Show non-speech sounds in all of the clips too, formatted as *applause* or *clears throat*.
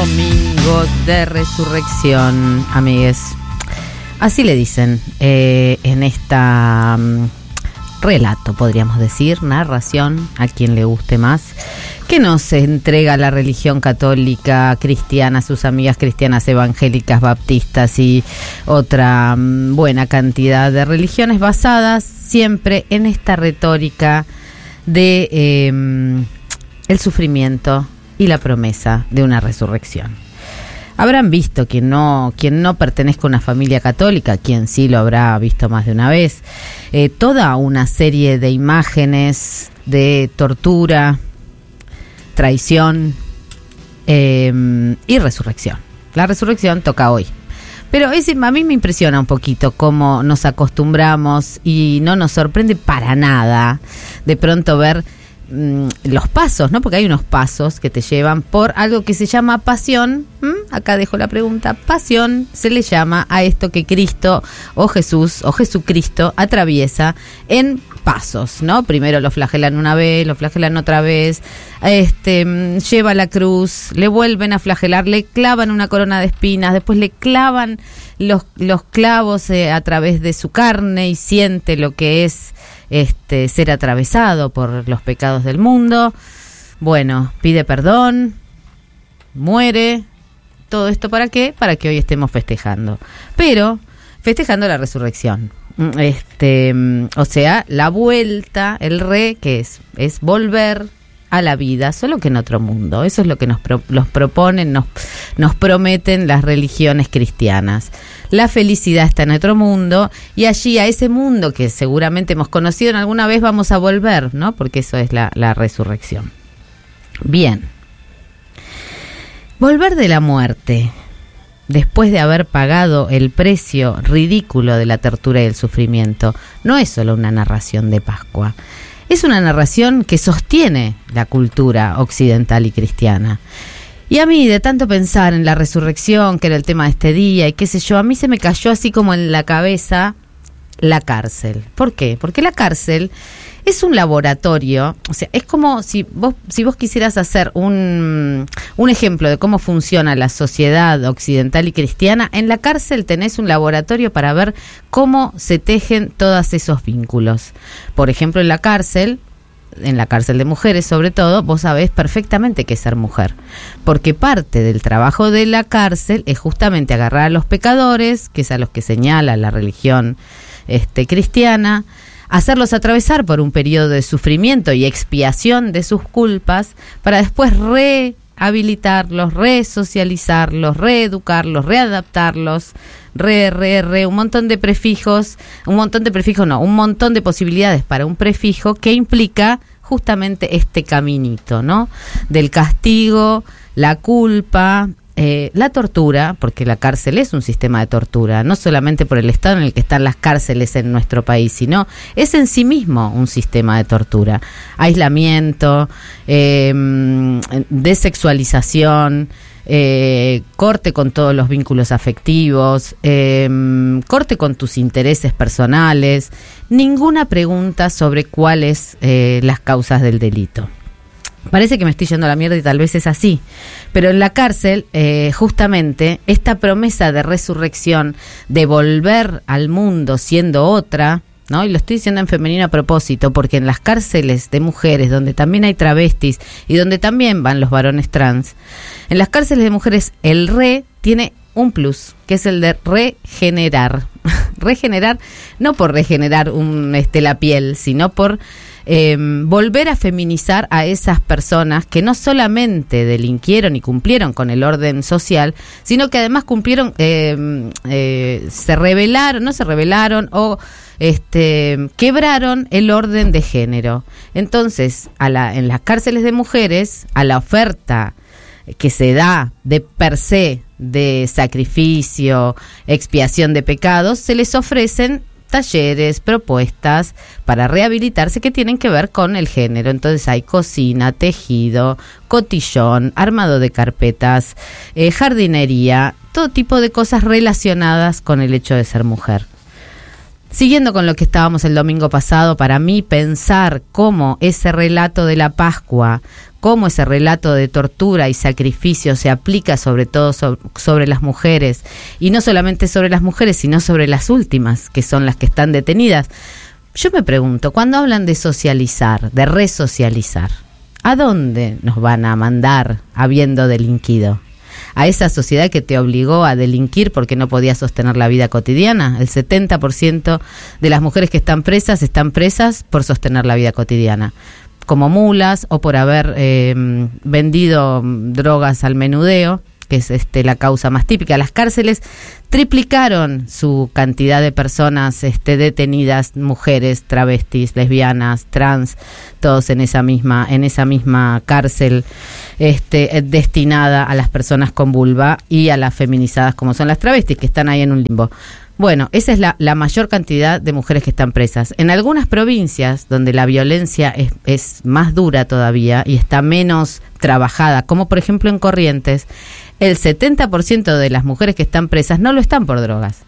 Domingo de Resurrección, amigues. Así le dicen eh, en esta mm, relato, podríamos decir, narración, a quien le guste más, que nos entrega la religión católica cristiana, sus amigas cristianas evangélicas, baptistas y otra mm, buena cantidad de religiones basadas siempre en esta retórica de eh, el sufrimiento y la promesa de una resurrección. Habrán visto quien no, quien no pertenezca a una familia católica, quien sí lo habrá visto más de una vez, eh, toda una serie de imágenes de tortura, traición eh, y resurrección. La resurrección toca hoy. Pero es, a mí me impresiona un poquito cómo nos acostumbramos y no nos sorprende para nada de pronto ver Mm, los pasos, ¿no? Porque hay unos pasos que te llevan por algo que se llama pasión. Acá dejo la pregunta. Pasión se le llama a esto que Cristo o Jesús o Jesucristo atraviesa en pasos, ¿no? Primero lo flagelan una vez, lo flagelan otra vez, este, mm, lleva la cruz, le vuelven a flagelar, le clavan una corona de espinas, después le clavan los, los clavos eh, a través de su carne y siente lo que es este, ser atravesado por los pecados del mundo. Bueno, pide perdón, muere. ¿Todo esto para qué? Para que hoy estemos festejando. Pero festejando la resurrección. Este, o sea, la vuelta, el re, que es? Es volver a la vida, solo que en otro mundo. Eso es lo que nos los proponen, nos, nos prometen las religiones cristianas. La felicidad está en otro mundo y allí a ese mundo que seguramente hemos conocido en alguna vez vamos a volver, ¿no? Porque eso es la, la resurrección. Bien. Volver de la muerte después de haber pagado el precio ridículo de la tortura y el sufrimiento, no es solo una narración de Pascua, es una narración que sostiene la cultura occidental y cristiana. Y a mí, de tanto pensar en la resurrección, que era el tema de este día, y qué sé yo, a mí se me cayó así como en la cabeza la cárcel. ¿Por qué? Porque la cárcel es un laboratorio, o sea, es como si vos, si vos quisieras hacer un, un ejemplo de cómo funciona la sociedad occidental y cristiana, en la cárcel tenés un laboratorio para ver cómo se tejen todos esos vínculos. Por ejemplo, en la cárcel, en la cárcel de mujeres sobre todo, vos sabés perfectamente qué es ser mujer. Porque parte del trabajo de la cárcel es justamente agarrar a los pecadores, que es a los que señala la religión este, cristiana, hacerlos atravesar por un periodo de sufrimiento y expiación de sus culpas para después rehabilitarlos, resocializarlos, reeducarlos, readaptarlos, re, re, re, un montón de prefijos, un montón de prefijos no, un montón de posibilidades para un prefijo que implica justamente este caminito, ¿no? Del castigo, la culpa, eh, la tortura, porque la cárcel es un sistema de tortura, no solamente por el estado en el que están las cárceles en nuestro país, sino es en sí mismo un sistema de tortura. Aislamiento, eh, desexualización, eh, corte con todos los vínculos afectivos, corte con tus intereses personales, ninguna pregunta sobre cuáles las causas del delito. Parece que me estoy yendo a la mierda y tal vez es así. Pero en la cárcel, eh, justamente, esta promesa de resurrección, de volver al mundo siendo otra, ¿no? Y lo estoy diciendo en femenino a propósito, porque en las cárceles de mujeres, donde también hay travestis y donde también van los varones trans, en las cárceles de mujeres el re tiene un plus, que es el de regenerar. *laughs* regenerar, no por regenerar un, este, la piel, sino por Em, volver a feminizar a esas personas que no solamente delinquieron y cumplieron con el orden social, sino que además cumplieron, em, eh, se rebelaron, no se rebelaron o este, quebraron el orden de género. Entonces, a la, en las cárceles de mujeres, a la oferta que se da de per se de sacrificio, expiación de pecados, se les ofrecen talleres, propuestas para rehabilitarse que tienen que ver con el género. Entonces hay cocina, tejido, cotillón, armado de carpetas, eh, jardinería, todo tipo de cosas relacionadas con el hecho de ser mujer. Siguiendo con lo que estábamos el domingo pasado, para mí pensar cómo ese relato de la Pascua, cómo ese relato de tortura y sacrificio se aplica sobre todo sobre, las mujeres, y no solamente sobre las mujeres, sino sobre las últimas, que son las que están detenidas. Yo me pregunto, cuando hablan de socializar, de resocializar, ¿a dónde nos van a mandar habiendo delinquido? a esa sociedad que te obligó a delinquir porque no podías sostener la vida cotidiana. El 70% de las mujeres que están presas están presas por sostener la vida cotidiana como mulas o por haber eh, vendido drogas al menudeo que es este, la causa más típica. Las cárceles triplicaron su cantidad de personas este, detenidas, mujeres, travestis, lesbianas, trans, todos en esa misma, en esa misma cárcel este, destinada a las personas con vulva y a las feminizadas como son las travestis, que están ahí en un limbo. Bueno, esa es la, mayor cantidad de mujeres que están presas. En algunas provincias donde la violencia es, es, más dura todavía y está menos trabajada, como por ejemplo en Corrientes, el 70% de las mujeres que están presas no lo están por drogas.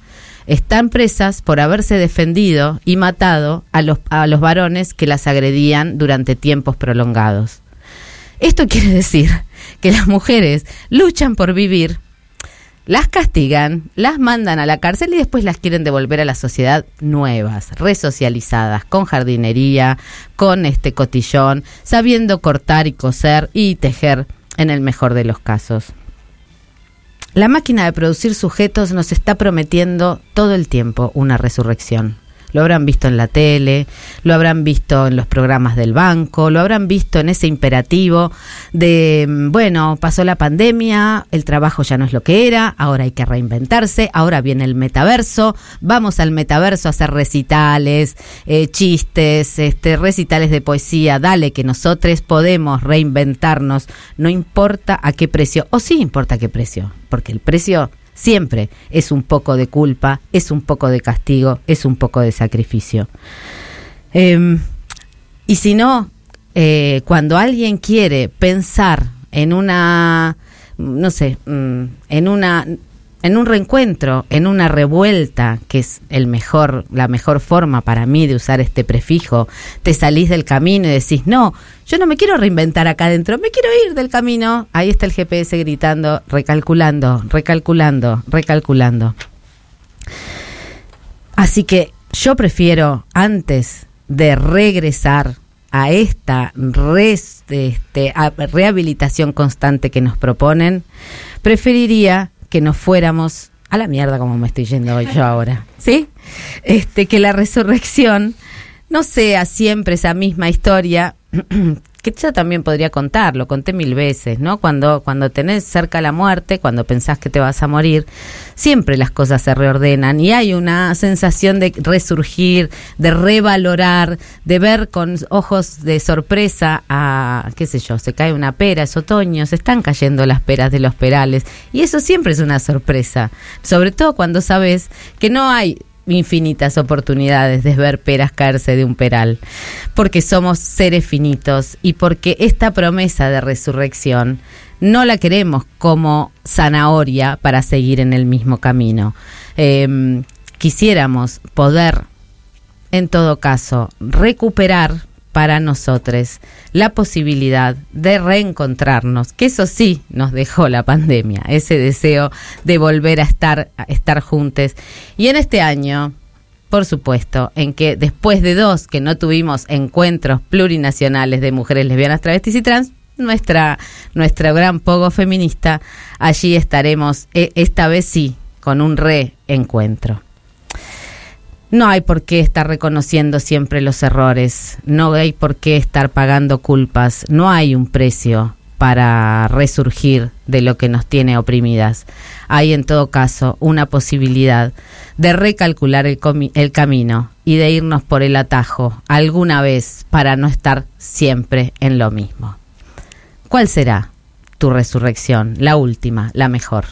Están presas por haberse defendido y matado a los, a los varones que las agredían durante tiempos prolongados. Esto quiere decir que las mujeres luchan por vivir, las castigan, las mandan a la cárcel y después las quieren devolver a la sociedad nuevas, resocializadas, con jardinería, con este cotillón, sabiendo cortar y coser y tejer en el mejor de los casos. La máquina de producir sujetos nos está prometiendo todo el tiempo una resurrección. Lo habrán visto en la tele, lo habrán visto en los programas del banco, lo habrán visto en ese imperativo de, mm, bueno, pasó la pandemia, el trabajo ya no es lo que era, ahora hay que reinventarse, ahora viene el metaverso, vamos al metaverso a hacer recitales, eh, chistes, este, recitales de poesía, dale que nosotros podemos reinventarnos, no importa a qué precio, o sí importa a qué precio, porque el precio Siempre es un poco de culpa, es un poco de castigo, es un poco de sacrificio. Em, y si no, eh, cuando alguien quiere pensar en una, no sé, mm, en una en un reencuentro, en una revuelta, que es el mejor, la mejor forma para mí de usar este prefijo, te salís del camino y decís, no, yo no me quiero reinventar acá adentro, me quiero ir del camino. Ahí está el GPS gritando, recalculando, recalculando, recalculando. Así que yo prefiero, antes de regresar a esta este, rehabilitación constante que nos proponen, preferiría que nos fuéramos a la mierda como me estoy yendo hoy yo ahora, ¿sí? Este, que la resurrección no sea siempre esa misma historia *clears throat* que yo también podría contar, lo conté mil veces, ¿no? Cuando, cuando tenés cerca la muerte, cuando pensás que te vas a morir, siempre las cosas se reordenan y hay una sensación de resurgir, de revalorar, de ver con ojos de sorpresa a, qué sé yo, se cae una pera, es otoño, se están cayendo las peras de los perales y eso siempre es una sorpresa, sobre todo cuando sabes que no hay infinitas oportunidades de ver peras caerse de un peral, porque somos seres finitos y porque esta promesa de resurrección no la queremos como zanahoria para seguir en el mismo camino. Em, quisiéramos poder, en todo caso, recuperar para nosotros la posibilidad de reencontrarnos, que eso sí nos dejó la pandemia, ese deseo de volver a estar, a estar juntos. Y en este año, por supuesto, en que después de dos que no tuvimos encuentros plurinacionales de mujeres lesbianas, travestis y trans, nuestra, nuestra gran pogo feminista, allí estaremos, e, esta vez sí, con un reencuentro. No hay por qué estar reconociendo siempre los errores, no hay por qué estar pagando culpas, no hay un precio para resurgir de lo que nos tiene oprimidas. Hay en todo caso una posibilidad de recalcular el, el, camino y de irnos por el atajo alguna vez para no estar siempre en lo mismo. ¿Cuál será tu resurrección? La última, la mejor.